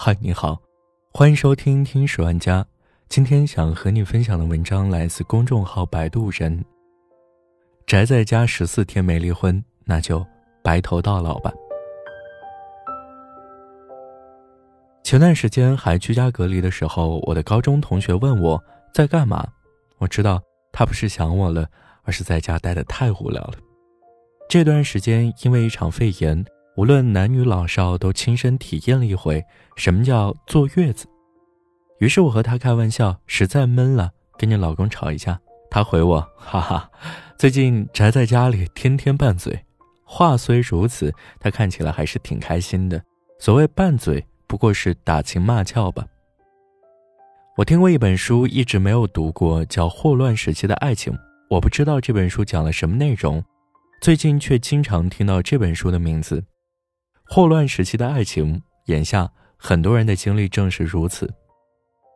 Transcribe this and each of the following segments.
嗨，你好，欢迎收听《听十万家》。今天想和你分享的文章来自公众号“摆渡人”。宅在家十四天没离婚，那就白头到老吧。前段时间还居家隔离的时候，我的高中同学问我在干嘛，我知道他不是想我了，而是在家待的太无聊了。这段时间因为一场肺炎。无论男女老少都亲身体验了一回什么叫坐月子，于是我和他开玩笑：“实在闷了，跟你老公吵一架。”他回我：“哈哈，最近宅在家里，天天拌嘴。”话虽如此，他看起来还是挺开心的。所谓拌嘴，不过是打情骂俏吧。我听过一本书，一直没有读过，叫《霍乱时期的爱情》。我不知道这本书讲了什么内容，最近却经常听到这本书的名字。霍乱时期的爱情，眼下很多人的经历正是如此。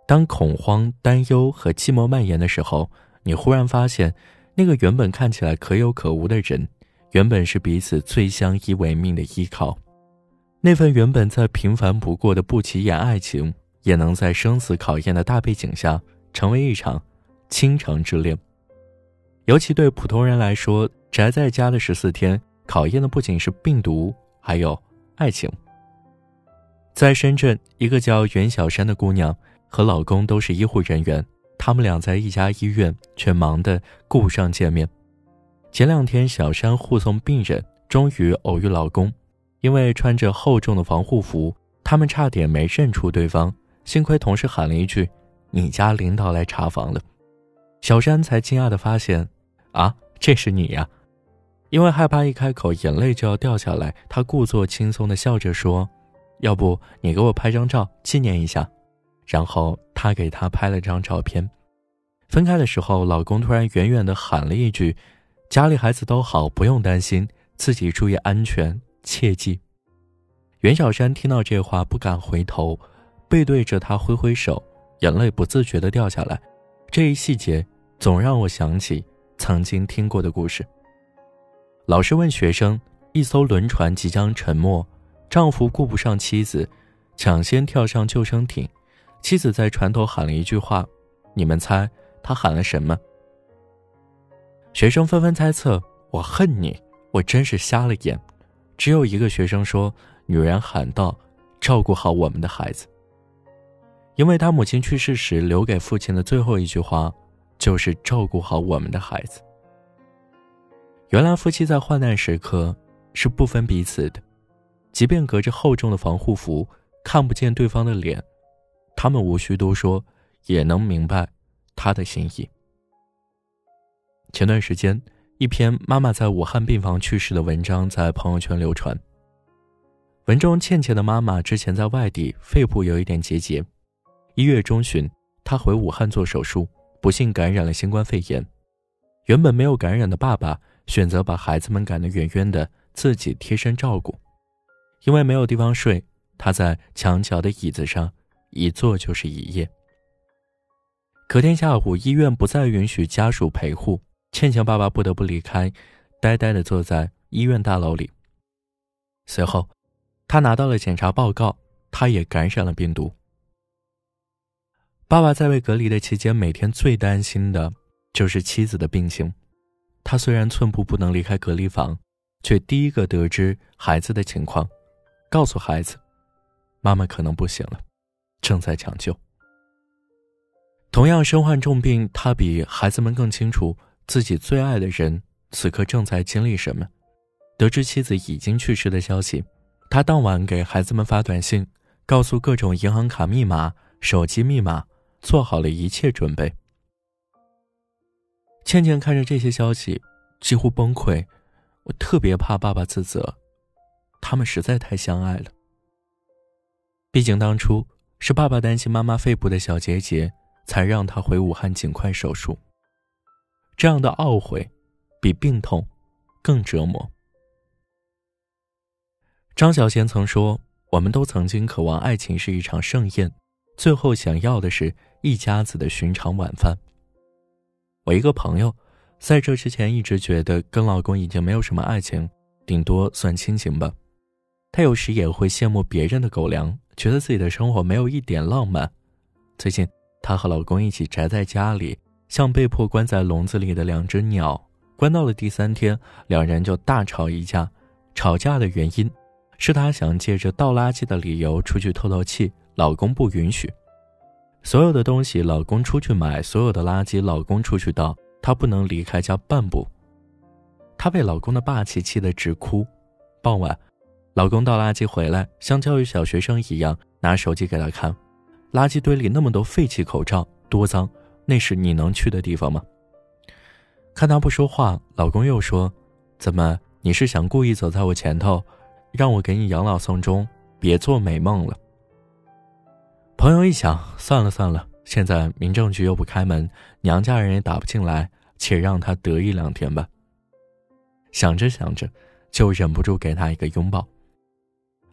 当恐慌、担忧和寂寞蔓延的时候，你忽然发现，那个原本看起来可有可无的人，原本是彼此最相依为命的依靠。那份原本再平凡不过的不起眼爱情，也能在生死考验的大背景下，成为一场倾城之恋。尤其对普通人来说，宅在家的十四天，考验的不仅是病毒，还有。爱情。在深圳，一个叫袁小山的姑娘和老公都是医护人员，他们俩在一家医院，却忙得顾不上见面。前两天，小山护送病人，终于偶遇老公，因为穿着厚重的防护服，他们差点没认出对方。幸亏同事喊了一句：“你家领导来查房了。”小山才惊讶地发现：“啊，这是你呀！”因为害怕一开口眼泪就要掉下来，她故作轻松的笑着说：“要不你给我拍张照纪念一下。”然后她给他拍了张照片。分开的时候，老公突然远远的喊了一句：“家里孩子都好，不用担心，自己注意安全，切记。”袁小山听到这话不敢回头，背对着他挥挥手，眼泪不自觉的掉下来。这一细节总让我想起曾经听过的故事。老师问学生：“一艘轮船即将沉没，丈夫顾不上妻子，抢先跳上救生艇。妻子在船头喊了一句话，你们猜他喊了什么？”学生纷纷猜测：“我恨你，我真是瞎了眼。”只有一个学生说：“女人喊道，照顾好我们的孩子。”因为他母亲去世时留给父亲的最后一句话，就是照顾好我们的孩子。原来夫妻在患难时刻是不分彼此的，即便隔着厚重的防护服看不见对方的脸，他们无需多说也能明白他的心意。前段时间，一篇妈妈在武汉病房去世的文章在朋友圈流传。文中倩倩的妈妈之前在外地，肺部有一点结节，一月中旬她回武汉做手术，不幸感染了新冠肺炎。原本没有感染的爸爸。选择把孩子们赶得远远的，自己贴身照顾。因为没有地方睡，他在墙角的椅子上一坐就是一夜。隔天下午，医院不再允许家属陪护，倩倩爸爸不得不离开，呆呆地坐在医院大楼里。随后，他拿到了检查报告，他也感染了病毒。爸爸在被隔离的期间，每天最担心的就是妻子的病情。他虽然寸步不能离开隔离房，却第一个得知孩子的情况，告诉孩子：“妈妈可能不行了，正在抢救。”同样身患重病，他比孩子们更清楚自己最爱的人此刻正在经历什么。得知妻子已经去世的消息，他当晚给孩子们发短信，告诉各种银行卡密码、手机密码，做好了一切准备。倩倩看着这些消息，几乎崩溃。我特别怕爸爸自责，他们实在太相爱了。毕竟当初是爸爸担心妈妈肺部的小结节，才让他回武汉尽快手术。这样的懊悔，比病痛更折磨。张小娴曾说：“我们都曾经渴望爱情是一场盛宴，最后想要的是一家子的寻常晚饭。”我一个朋友，在这之前一直觉得跟老公已经没有什么爱情，顶多算亲情吧。她有时也会羡慕别人的狗粮，觉得自己的生活没有一点浪漫。最近，她和老公一起宅在家里，像被迫关在笼子里的两只鸟。关到了第三天，两人就大吵一架。吵架的原因，是她想借着倒垃圾的理由出去透透气，老公不允许。所有的东西老公出去买，所有的垃圾老公出去倒，她不能离开家半步。她被老公的霸气气得直哭。傍晚，老公倒垃圾回来，像教育小学生一样拿手机给她看，垃圾堆里那么多废弃口罩，多脏！那是你能去的地方吗？看她不说话，老公又说：“怎么？你是想故意走在我前头，让我给你养老送终？别做美梦了。”朋友一想，算了算了，现在民政局又不开门，娘家人也打不进来，且让他得意两天吧。想着想着，就忍不住给他一个拥抱。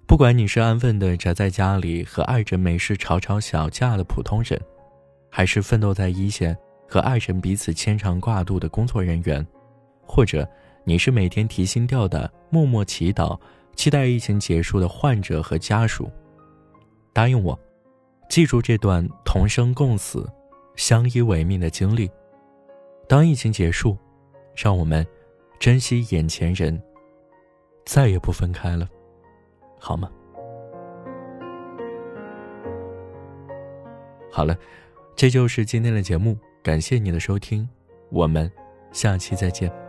不管你是安分的宅在家里和爱人没事吵吵小架的普通人，还是奋斗在一线和爱人彼此牵肠挂肚的工作人员，或者你是每天提心吊胆、默默祈祷、期待疫情结束的患者和家属，答应我。记住这段同生共死、相依为命的经历。当疫情结束，让我们珍惜眼前人，再也不分开了，好吗？好了，这就是今天的节目，感谢你的收听，我们下期再见。